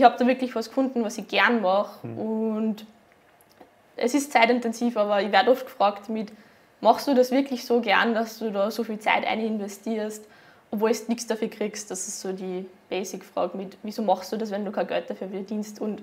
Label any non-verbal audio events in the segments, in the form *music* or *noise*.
ich habe da wirklich was gefunden, was ich gern mache. Mhm. Und es ist zeitintensiv, aber ich werde oft gefragt mit, machst du das wirklich so gern, dass du da so viel Zeit ein investierst, obwohl du nichts dafür kriegst? Das ist so die Basic-Frage mit, wieso machst du das, wenn du kein Geld dafür verdienst? Und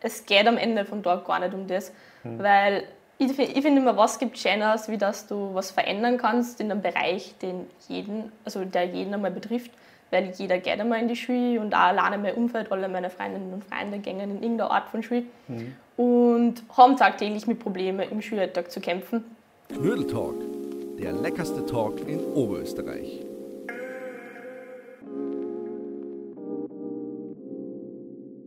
es geht am Ende vom Tag gar nicht um das, mhm. weil ich, ich finde immer, was gibt Schöneres, wie dass du was verändern kannst in einem Bereich, den jeden, also der jeden einmal betrifft, weil jeder geht einmal in die Schule und auch alleine mein Umfeld, alle meine Freundinnen und Freunde gehen in irgendeiner Art von Schule mhm. und haben tagtäglich mit Problemen im Schulalltag zu kämpfen. Knödeltalk, der leckerste Talk in Oberösterreich.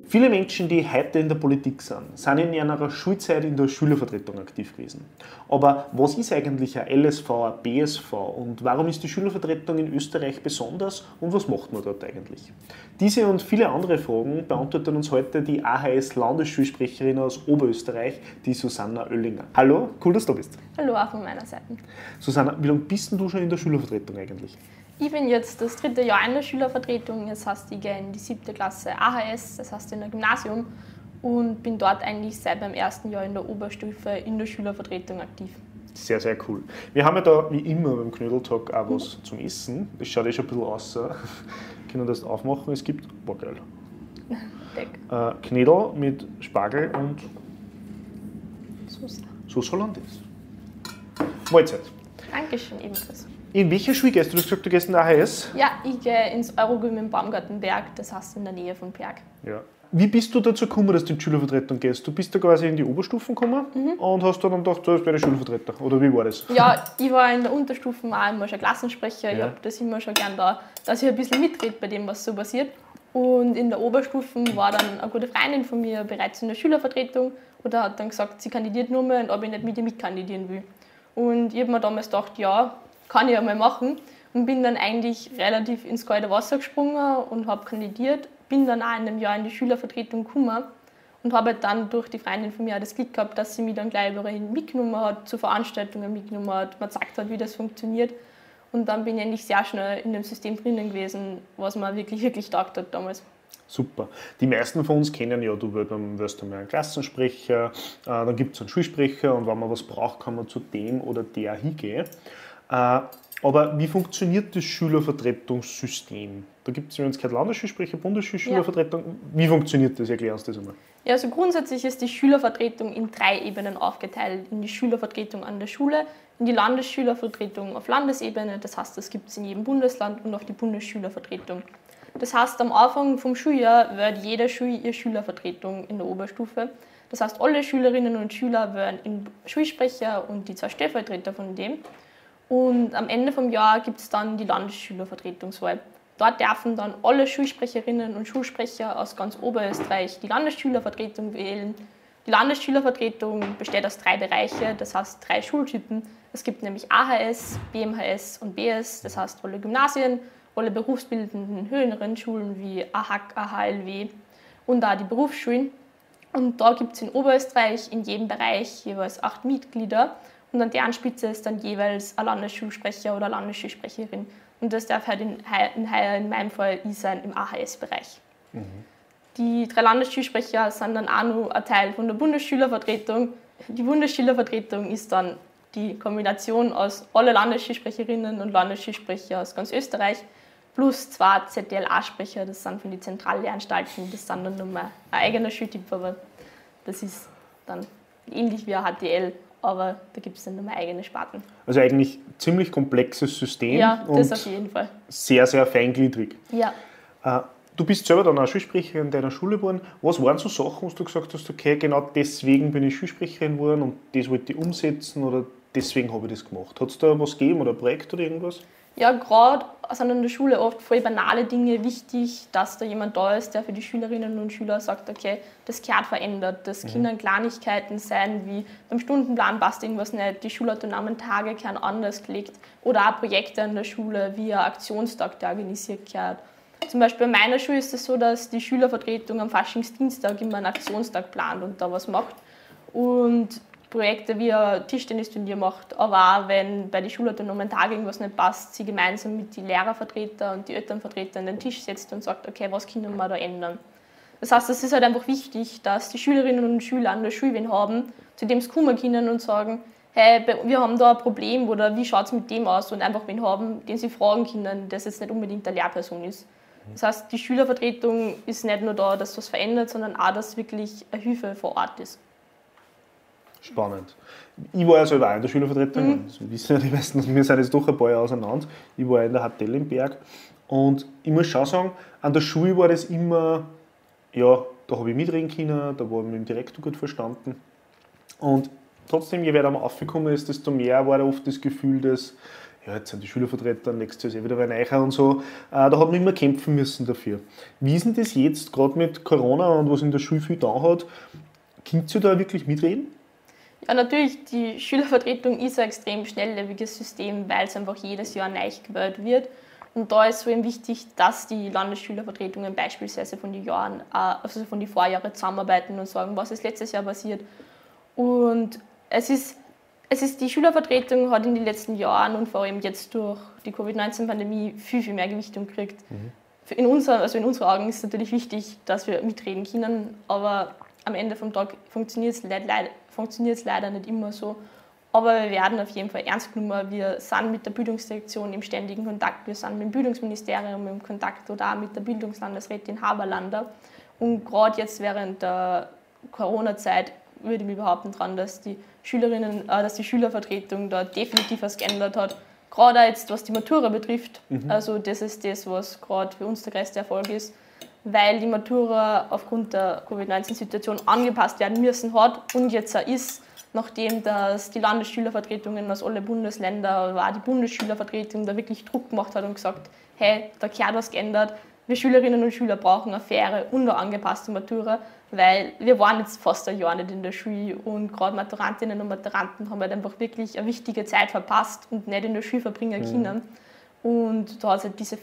Viele Menschen, die heute in der Politik sind, sind in ihrer Schulzeit in der Schülervertretung aktiv gewesen. Aber was ist eigentlich ein LSV, ein BSV und warum ist die Schülervertretung in Österreich besonders und was macht man dort eigentlich? Diese und viele andere Fragen beantwortet uns heute die AHS-Landesschulsprecherin aus Oberösterreich, die Susanna Oellinger. Hallo, cool, dass du da bist. Hallo auch von meiner Seite. Susanna, wie lange bist du schon in der Schülervertretung eigentlich? Ich bin jetzt das dritte Jahr in der Schülervertretung. Jetzt heißt ich gehe in die siebte Klasse AHS, das heißt in der Gymnasium, und bin dort eigentlich seit meinem ersten Jahr in der Oberstufe in der Schülervertretung aktiv. Sehr, sehr cool. Wir haben ja da wie immer beim Knödeltalk auch was mhm. zum Essen. Das schaut eh schon ein bisschen aus. *laughs* Wir können das aufmachen. Es gibt, boah geil. *laughs* Äh, Knödel mit Spargel und Sauce. Sauce Hollandaise. Mahlzeit. Dankeschön, ebenfalls. In welcher Schule gehst du? Du hast gesagt, du gehst in AHS? Ja, ich gehe ins Eurogym im Baumgartenberg, das heißt in der Nähe von Berg. Ja. Wie bist du dazu gekommen, dass du in die Schülervertretung gehst? Du bist da quasi in die Oberstufen gekommen mhm. und hast dann gedacht, werde ich Schulvertreter. Oder wie war das? Ja, ich war in der Unterstufen auch immer schon Klassensprecher. Ja. Ich habe das immer schon gern da, dass ich ein bisschen mitrede bei dem, was so passiert. Und in der Oberstufen war dann eine gute Freundin von mir bereits in der Schülervertretung und hat dann gesagt, sie kandidiert nur mehr und ob ich nicht mit ihr mitkandidieren will. Und ich habe mir damals gedacht, ja, kann ich ja mal machen. Und bin dann eigentlich relativ ins kalte Wasser gesprungen und habe kandidiert. Bin dann auch in einem Jahr in die Schülervertretung gekommen und habe halt dann durch die Freundin von mir auch das Glück gehabt, dass sie mich dann gleich überall mitgenommen hat, zu Veranstaltungen mitgenommen hat, mir gezeigt hat, wie das funktioniert. Und dann bin ich eigentlich sehr schnell in dem System drinnen gewesen, was mir wirklich, wirklich taugt hat damals. Super. Die meisten von uns kennen ja, du wirst einmal einen Klassensprecher, äh, dann gibt es einen Schulsprecher und wenn man was braucht, kann man zu dem oder der hingehen. Äh, aber wie funktioniert das Schülervertretungssystem? Da gibt es, jetzt gehört, Landesschulsprecher, Bundesschulschülervertretung. Ja. Wie funktioniert das? Erklär uns das einmal. Ja, also grundsätzlich ist die Schülervertretung in drei Ebenen aufgeteilt. In die Schülervertretung an der Schule, in die Landesschülervertretung auf Landesebene, das heißt, das gibt es in jedem Bundesland und auf die Bundesschülervertretung. Das heißt, am Anfang vom Schuljahr wird jede Schule ihre Schülervertretung in der Oberstufe. Das heißt, alle Schülerinnen und Schüler werden in Schulsprecher und die zwei Stellvertreter von dem. Und am Ende vom Jahr gibt es dann die Landesschülervertretungswahl. Dort dürfen dann alle Schulsprecherinnen und Schulsprecher aus ganz Oberösterreich die Landesschülervertretung wählen. Die Landesschülervertretung besteht aus drei Bereichen, das heißt drei Schultypen. Es gibt nämlich AHS, BMHS und BS, das heißt alle Gymnasien, alle berufsbildenden höheren Schulen wie AHAC, AHLW und auch die Berufsschulen. Und da gibt es in Oberösterreich in jedem Bereich jeweils acht Mitglieder und an deren Spitze ist dann jeweils ein Landesschulsprecher oder Landesschulsprecherin. Und das darf halt in, in, in meinem Fall ich sein im AHS-Bereich. Mhm. Die drei Landesschulsprecher sind dann auch noch ein Teil von der Bundesschülervertretung. Die Bundesschülervertretung ist dann die Kombination aus alle Landesschulsprecherinnen und Landesschulsprecher aus ganz Österreich plus zwei ZDLA-Sprecher, das sind von den Zentrallehanstalten, das sind dann nochmal ein eigener Schultyp, aber das ist dann ähnlich wie ein HTL aber da gibt es dann nochmal eigene Sparten. Also eigentlich ziemlich komplexes System. Ja, das auf jeden Fall. Sehr, sehr feingliedrig. Ja. Äh, du bist selber dann auch Schulsprecherin in deiner Schule geworden. Was waren so Sachen, wo du gesagt hast, okay, genau deswegen bin ich Schulsprecherin geworden und das wollte ich umsetzen oder deswegen habe ich das gemacht? Hat es da was gegeben oder ein Projekt oder irgendwas? Ja, gerade sind in der Schule oft voll banale Dinge wichtig, dass da jemand da ist, der für die Schülerinnen und Schüler sagt, okay, das gehört verändert, dass mhm. Kindern Kleinigkeiten sein, wie beim Stundenplan passt irgendwas nicht, die schulautonomen Tage gehören anders gelegt oder auch Projekte an der Schule, wie ein Aktionstag, der organisiert gehört. Zum Beispiel in meiner Schule ist es so, dass die Schülervertretung am Faschingsdienstag immer einen Aktionstag plant und da was macht. Und Projekte wie ein Tischtennisturnier macht, aber auch wenn bei den schulautonomen Tagen irgendwas nicht passt, sie gemeinsam mit den Lehrervertretern und die Elternvertretern an den Tisch setzt und sagt, okay, was können wir da ändern. Das heißt, es ist halt einfach wichtig, dass die Schülerinnen und Schüler an der Schule wen haben, zu dem sie kommen können und sagen, hey, wir haben da ein Problem oder wie schaut es mit dem aus und einfach wen haben, den sie fragen können, der jetzt nicht unbedingt eine Lehrperson ist. Das heißt, die Schülervertretung ist nicht nur da, dass was verändert, sondern auch, dass wirklich eine Hilfe vor Ort ist. Spannend. Ich war ja selber auch in der Schülervertretung. Mhm. Das wissen ja die meisten, wir sind jetzt doch ein paar Jahre auseinander. Ich war in der HTL im Berg. Und ich muss schon sagen, an der Schule war das immer, ja, da habe ich mitreden können, da war ich mit dem Direktor gut verstanden. Und trotzdem, je weiter man aufgekommen ist, desto mehr war da oft das Gefühl, dass ja, jetzt sind die Schülervertreter, nächstes Jahr ist eh wieder ein Eicher und so. Äh, da hat man immer kämpfen müssen dafür. Wie ist denn das jetzt, gerade mit Corona und was in der Schule viel da hat? Könnt ihr da wirklich mitreden? Ja, natürlich, die Schülervertretung ist ein extrem schnelllebiges System, weil es einfach jedes Jahr neu gewählt wird. Und da ist so eben wichtig, dass die Landesschülervertretungen beispielsweise von den Jahren, äh, also von den Vorjahren zusammenarbeiten und sagen, was ist letztes Jahr passiert. Und es ist, es ist, die Schülervertretung hat in den letzten Jahren und vor allem jetzt durch die Covid-19-Pandemie viel, viel mehr Gewichtung gekriegt. Mhm. In, unser, also in unseren Augen ist es natürlich wichtig, dass wir mitreden können, aber am Ende vom Tag funktioniert es leider, leider nicht immer so. Aber wir werden auf jeden Fall ernst genommen. Wir sind mit der Bildungsdirektion im ständigen Kontakt. Wir sind mit dem Bildungsministerium im Kontakt oder auch mit der Bildungslandesrätin Haberlander. Und gerade jetzt während der Corona-Zeit würde ich mich behaupten dran, dass die Schülerinnen, äh, dass die Schülervertretung da definitiv was geändert hat. Gerade jetzt, was die Matura betrifft. Mhm. Also das ist das, was gerade für uns der größte Erfolg ist, weil die Matura aufgrund der Covid-19-Situation angepasst werden müssen hat und jetzt auch ist nachdem dass die Landesschülervertretungen aus allen Bundesländern, war die Bundesschülervertretung da wirklich Druck gemacht hat und gesagt, hey, da gehört was geändert. Wir Schülerinnen und Schüler brauchen eine faire und eine angepasste Matura, weil wir waren jetzt fast ein Jahr nicht in der Schule und gerade Maturantinnen und Maturanten haben halt einfach wirklich eine wichtige Zeit verpasst und nicht in der Schule verbringen mhm. können. Und da hat es halt diese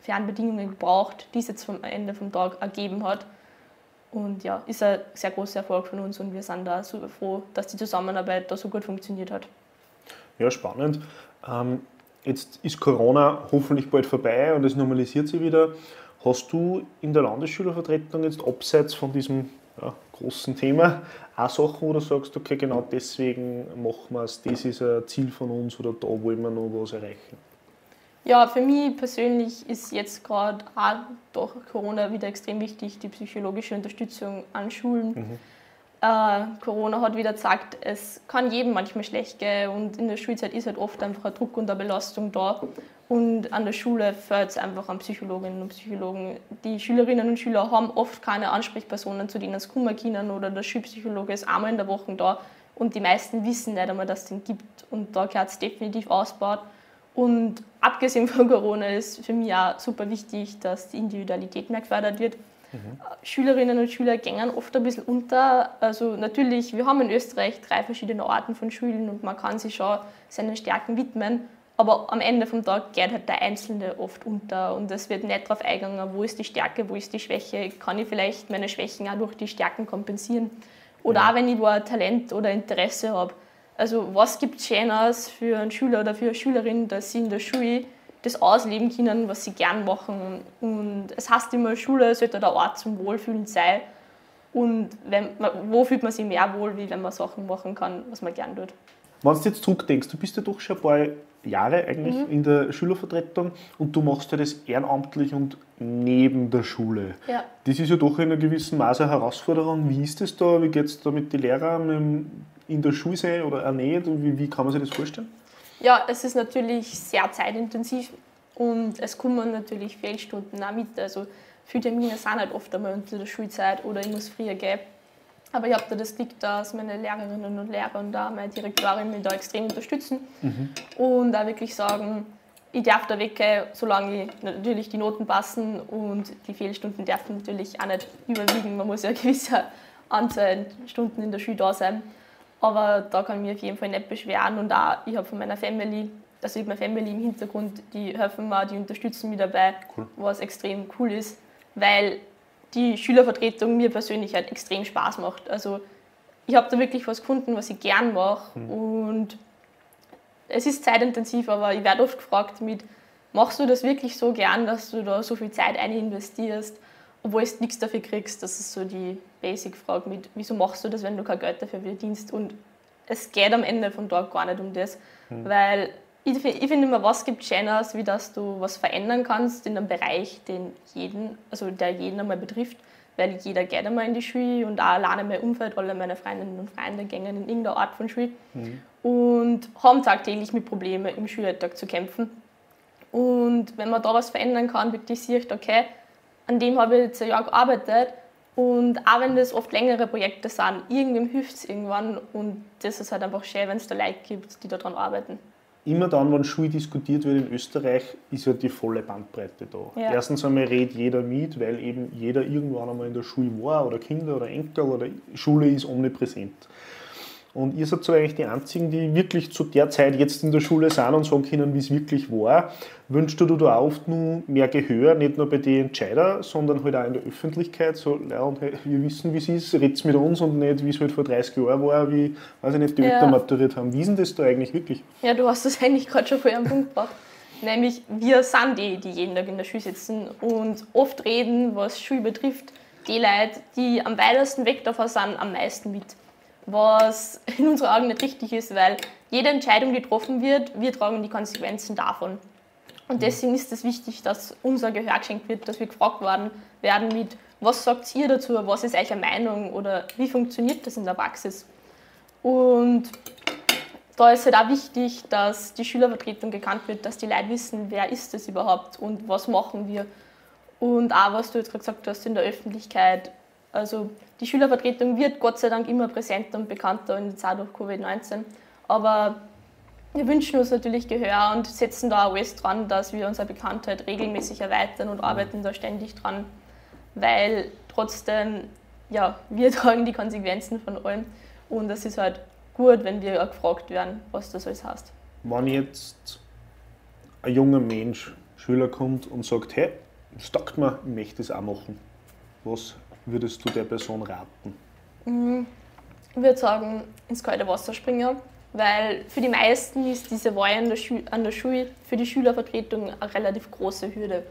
fairen gebraucht, die es jetzt vom Ende vom Tag ergeben hat. Und ja, ist ein sehr großer Erfolg von uns und wir sind da so froh, dass die Zusammenarbeit da so gut funktioniert hat. Ja, spannend. Ähm, jetzt ist Corona hoffentlich bald vorbei und es normalisiert sich wieder. Hast du in der Landesschülervertretung jetzt abseits von diesem ja, großen Thema auch Sachen, wo du sagst, okay, genau deswegen machen wir es, das ist ein Ziel von uns oder da wollen wir noch was erreichen? Ja, für mich persönlich ist jetzt gerade auch durch Corona wieder extrem wichtig die psychologische Unterstützung an Schulen. Mhm. Äh, Corona hat wieder gesagt, es kann jedem manchmal schlecht gehen und in der Schulzeit ist halt oft einfach ein Druck und eine Belastung da. Und an der Schule fehlt es einfach an Psychologinnen und Psychologen. Die Schülerinnen und Schüler haben oft keine Ansprechpersonen, zu denen es kommen können oder der Schulpsychologe ist einmal in der Woche da und die meisten wissen nicht einmal, dass es den gibt und da gehört es definitiv ausgebaut. Und abgesehen von Corona ist für mich auch super wichtig, dass die Individualität mehr gefördert wird. Mhm. Schülerinnen und Schüler gehen oft ein bisschen unter. Also natürlich, wir haben in Österreich drei verschiedene Arten von Schulen und man kann sich schon seinen Stärken widmen. Aber am Ende vom Tag geht halt der Einzelne oft unter und es wird nicht darauf eingegangen, wo ist die Stärke, wo ist die Schwäche, kann ich vielleicht meine Schwächen auch durch die Stärken kompensieren. Oder ja. auch wenn ich da Talent oder Interesse habe, also was gibt es Schöneres für einen Schüler oder für eine Schülerin, dass sie in der Schule das ausleben können, was sie gern machen. Und es heißt immer, Schule sollte der Ort zum Wohlfühlen sein. Und wenn, wo fühlt man sich mehr wohl, wie wenn man Sachen machen kann, was man gern tut. Wenn du jetzt zurückdenkst, du bist ja doch schon ein paar Jahre eigentlich mhm. in der Schülervertretung und du machst ja das ehrenamtlich und neben der Schule. Ja. Das ist ja doch in einer gewissen Maße eine Herausforderung. Wie ist das da? Wie geht es da mit den Lehrern in der Schule sein oder nicht? Wie, wie kann man sich das vorstellen? Ja, es ist natürlich sehr zeitintensiv und es kommen natürlich Fehlstunden auch mit. Also viele Termine sind halt oft einmal unter der Schulzeit oder ich muss früher gehen. Aber ich habe da das Glück, dass meine Lehrerinnen und Lehrer und da meine Direktorin mich da extrem unterstützen mhm. und da wirklich sagen, ich darf da weggehen, solange natürlich die Noten passen und die Fehlstunden dürfen natürlich auch nicht überwiegen. Man muss ja *laughs* eine gewisse Anzahl Stunden in der Schule da sein. Aber da kann ich mich auf jeden Fall nicht beschweren und auch ich habe von meiner Family, also ich habe meine Family im Hintergrund, die helfen mir, die unterstützen mich dabei, cool. was extrem cool ist, weil die Schülervertretung mir persönlich halt extrem Spaß macht. Also ich habe da wirklich was gefunden, was ich gern mache mhm. und es ist zeitintensiv, aber ich werde oft gefragt mit, machst du das wirklich so gern, dass du da so viel Zeit ein investierst? Obwohl du nichts dafür kriegst. Das ist so die Basic-Frage mit, wieso machst du das, wenn du kein Geld dafür verdienst? Und es geht am Ende vom Tag gar nicht um das, mhm. weil ich, ich finde immer, was gibt Schöneres, wie dass du was verändern kannst in einem Bereich, den jeden, also der jeden einmal betrifft, weil jeder geht einmal in die Schule und auch alleine mein Umfeld, alle meine Freundinnen und Freunde gehen in irgendeiner Art von Schule mhm. und haben tagtäglich mit Problemen im Schulalltag zu kämpfen. Und wenn man da was verändern kann, wirklich sieht, okay, an dem habe ich jetzt ein Jahr gearbeitet und auch wenn das oft längere Projekte sind, irgendwem hilft es irgendwann und das ist halt einfach schön, wenn es da Leute gibt, die daran arbeiten immer dann, wenn Schule diskutiert wird in Österreich, ist ja die volle Bandbreite da. Ja. Erstens einmal redet jeder mit, weil eben jeder irgendwann einmal in der Schule war oder Kinder oder Enkel oder Schule ist omnipräsent. Und ihr seid so eigentlich die Einzigen, die wirklich zu der Zeit jetzt in der Schule sind und sagen können, wie es wirklich war. Wünschst du dir da oft nur mehr Gehör, nicht nur bei den Entscheidern, sondern halt auch in der Öffentlichkeit? So, ja, und hey, wir wissen, wie es ist, redet mit uns und nicht, wie es halt vor 30 Jahren war, wie, weiß ich nicht, die ja. Eltern maturiert haben. Wie ist denn das da eigentlich wirklich? Ja, du hast das *laughs* eigentlich gerade schon vor einem Punkt gebracht. Nämlich, wir sind die, die jeden Tag in der Schule sitzen und oft reden, was Schule betrifft, die Leute, die am weitesten weg davon sind, am meisten mit was *laughs* in unseren Augen nicht richtig ist, weil jede Entscheidung, die getroffen wird, wir tragen die Konsequenzen davon. Und mhm. deswegen ist es wichtig, dass unser Gehör geschenkt wird, dass wir gefragt werden, werden mit, was sagt ihr dazu, was ist eure Meinung oder wie funktioniert das in der Praxis. Und da ist halt auch wichtig, dass die Schülervertretung gekannt wird, dass die Leute wissen, wer ist das überhaupt und was machen wir. Und auch, was du jetzt gerade gesagt hast, in der Öffentlichkeit, also die Schülervertretung wird Gott sei Dank immer präsenter und bekannter in der Zeit durch Covid-19. Aber wir wünschen uns natürlich Gehör und setzen da alles dran, dass wir unsere Bekanntheit regelmäßig erweitern und arbeiten da ständig dran, weil trotzdem, ja, wir *laughs* tragen die Konsequenzen von allem und es ist halt gut, wenn wir auch gefragt werden, was das alles heißt. Wenn jetzt ein junger Mensch, Schüler kommt und sagt, hey, das taugt mir, ich möchte das auch machen, was würdest du der Person raten? Mhm. Ich würde sagen, ins kalte Wasser springen, weil für die meisten ist diese Wahl an der, Schu an der Schule für die Schülervertretung eine relativ große Hürde.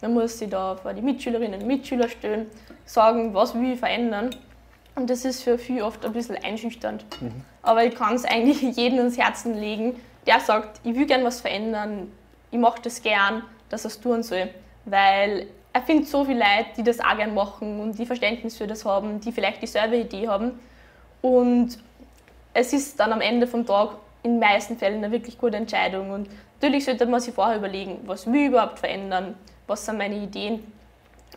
Man muss sich da vor die Mitschülerinnen und Mitschüler stellen, sagen, was will ich verändern. Und das ist für viele oft ein bisschen einschüchternd. Mhm. Aber ich kann es eigentlich *laughs* jedem ins Herzen legen, der sagt, ich will gerne was verändern, ich mache das gern, dass er es tun soll. Weil er findet so viele Leute, die das auch gerne machen und die Verständnis für das haben, die vielleicht dieselbe Idee haben. Und es ist dann am Ende vom Tag in den meisten Fällen eine wirklich gute Entscheidung. Und natürlich sollte man sich vorher überlegen, was will ich überhaupt verändern, was sind meine Ideen.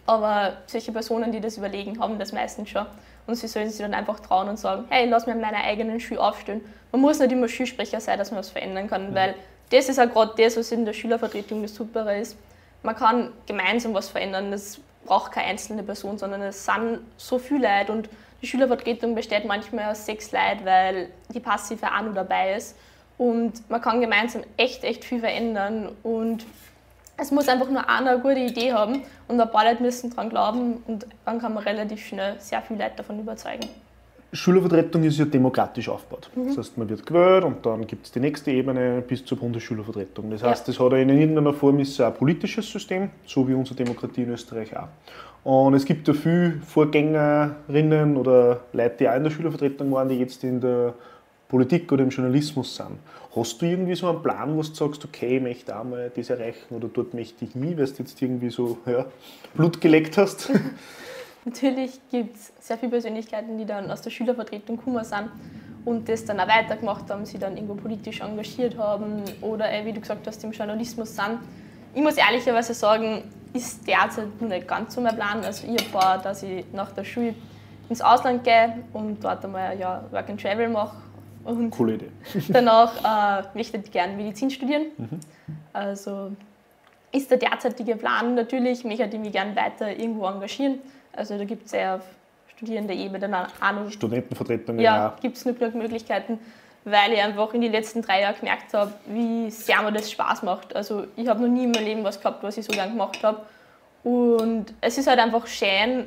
Aber solche Personen, die das überlegen, haben das meistens schon. Und sie sollen sich dann einfach trauen und sagen, hey, lass mir in meiner eigenen Schule aufstellen. Man muss nicht immer Schulsprecher sein, dass man was verändern kann, weil das ist auch gerade das, was in der Schülervertretung das Supere ist man kann gemeinsam was verändern. Es braucht keine einzelne Person, sondern es sind so viele Leute und die Schülervertretung besteht manchmal aus sechs Leuten, weil die passive auch noch dabei ist. Und man kann gemeinsam echt, echt viel verändern. Und es muss einfach nur einer eine gute Idee haben und ein paar Leute müssen daran glauben und dann kann man relativ schnell sehr viele Leute davon überzeugen. Schülervertretung ist ja demokratisch aufgebaut. Mhm. Das heißt, man wird gewählt und dann gibt es die nächste Ebene bis zur Bundesschülervertretung. Das heißt, ja. das hat in irgendeiner Form ist ein politisches System, so wie unsere Demokratie in Österreich auch. Und es gibt ja viele Vorgängerinnen oder Leute, die auch in der Schülervertretung waren, die jetzt in der Politik oder im Journalismus sind. Hast du irgendwie so einen Plan, wo du sagst, okay, ich möchte auch mal das erreichen oder dort möchte ich nie, weil du jetzt irgendwie so ja, Blut geleckt hast? *laughs* Natürlich gibt es sehr viele Persönlichkeiten, die dann aus der Schülervertretung gekommen sind und das dann auch weitergemacht haben, sie dann irgendwo politisch engagiert haben oder, wie du gesagt hast, im Journalismus sind. Ich muss ehrlicherweise sagen, ist derzeit noch nicht ganz so mein Plan. Also ich habe vor, dass ich nach der Schule ins Ausland gehe und dort einmal ein Jahr Work and Travel mache. Und Coole Idee. *laughs* danach äh, möchte ich gerne Medizin studieren. Mhm. Also ist der derzeitige Plan natürlich, möchte ich mich gerne weiter irgendwo engagieren. Also da gibt es ja auf Studierendenebene auch noch. Studentenvertretungen, ja. Ja, gibt es nur genug Möglichkeiten, weil ich einfach in den letzten drei Jahren gemerkt habe, wie sehr mir das Spaß macht. Also ich habe noch nie in meinem Leben was gehabt, was ich so gern gemacht habe. Und es ist halt einfach schön,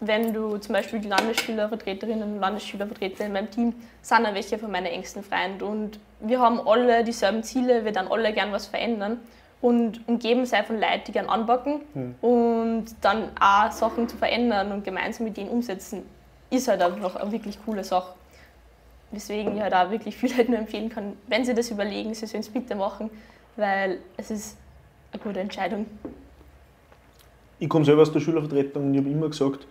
wenn du zum Beispiel die Landesschülervertreterinnen und Landesschülervertreter in meinem Team sind auch welche von meinen engsten Freunden. Und wir haben alle dieselben Ziele, wir dann alle gern was verändern. Und umgeben sei von Leuten, die gerne anpacken mhm. und dann auch Sachen zu verändern und gemeinsam mit denen umsetzen, ist halt einfach eine wirklich coole Sache. Weswegen ich halt auch wirklich viel halt *laughs* nur empfehlen kann, wenn sie das überlegen, sie sollen es bitte machen, weil es ist eine gute Entscheidung. Ich komme selber aus der Schülervertretung und ich habe immer gesagt,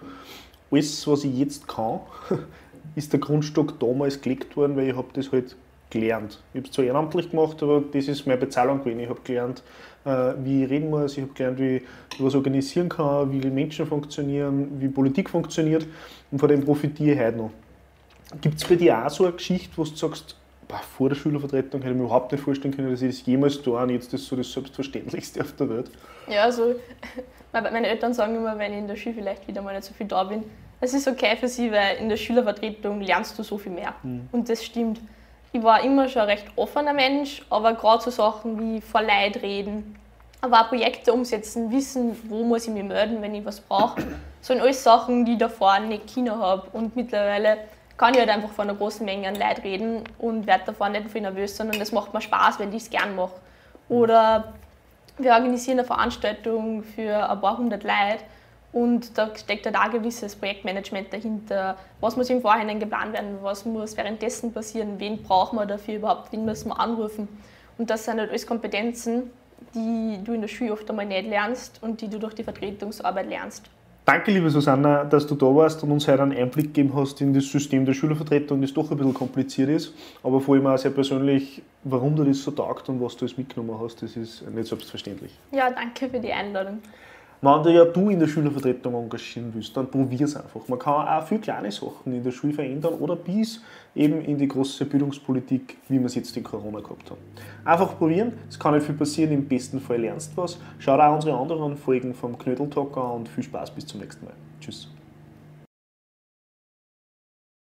alles, was ich jetzt kann, *laughs* ist der Grundstock damals gelegt worden, weil ich habe das halt gelernt. Ich habe es zwar ehrenamtlich gemacht, aber das ist meine Bezahlung gewesen. Ich habe gelernt, äh, wie ich reden muss, ich habe gelernt, wie ich was organisieren kann, wie Menschen funktionieren, wie Politik funktioniert und von dem profitiere ich heute noch. Gibt es bei dir auch so eine Geschichte, wo du sagst, boah, vor der Schülervertretung hätte ich mir überhaupt nicht vorstellen können, dass ich das jemals tue und jetzt ist so das Selbstverständlichste auf der Welt? Ja, also *laughs* meine Eltern sagen immer, wenn ich in der Schule vielleicht wieder mal nicht so viel da bin, es ist okay für sie, weil in der Schülervertretung lernst du so viel mehr. Mhm. Und das stimmt ich war immer schon ein recht offener Mensch, aber gerade so Sachen wie vor Leid reden, aber auch Projekte umsetzen, wissen, wo muss ich mich melden, wenn ich was brauche. Sind alles Sachen, die ich davor nicht Kinder habe. Und mittlerweile kann ich halt einfach vor einer großen Menge an Leid reden und werde davor nicht viel nervös, sondern das macht mir Spaß, weil ich es gern mache. Oder wir organisieren eine Veranstaltung für ein paar hundert Leute und da steckt halt auch ein gewisses Projektmanagement dahinter. Was muss im Vorhinein geplant werden? Was muss währenddessen passieren? Wen brauchen wir dafür überhaupt? Wen müssen wir anrufen? Und das sind halt alles Kompetenzen, die du in der Schule oft einmal nicht lernst und die du durch die Vertretungsarbeit lernst. Danke, liebe Susanna, dass du da warst und uns heute einen Einblick gegeben hast in das System der Schülervertretung, das doch ein bisschen kompliziert ist, aber vor allem auch sehr persönlich, warum du das so taugt und was du alles mitgenommen hast, das ist nicht selbstverständlich. Ja, danke für die Einladung. Wenn du ja du in der Schülervertretung engagieren willst, dann probier es einfach. Man kann auch viele kleine Sachen in der Schule verändern oder bis eben in die große Bildungspolitik, wie wir es jetzt in Corona gehabt haben. Einfach probieren, es kann nicht viel passieren, im besten Fall lernst du was. Schau auch unsere anderen Folgen vom Knödeltalk an und viel Spaß bis zum nächsten Mal. Tschüss.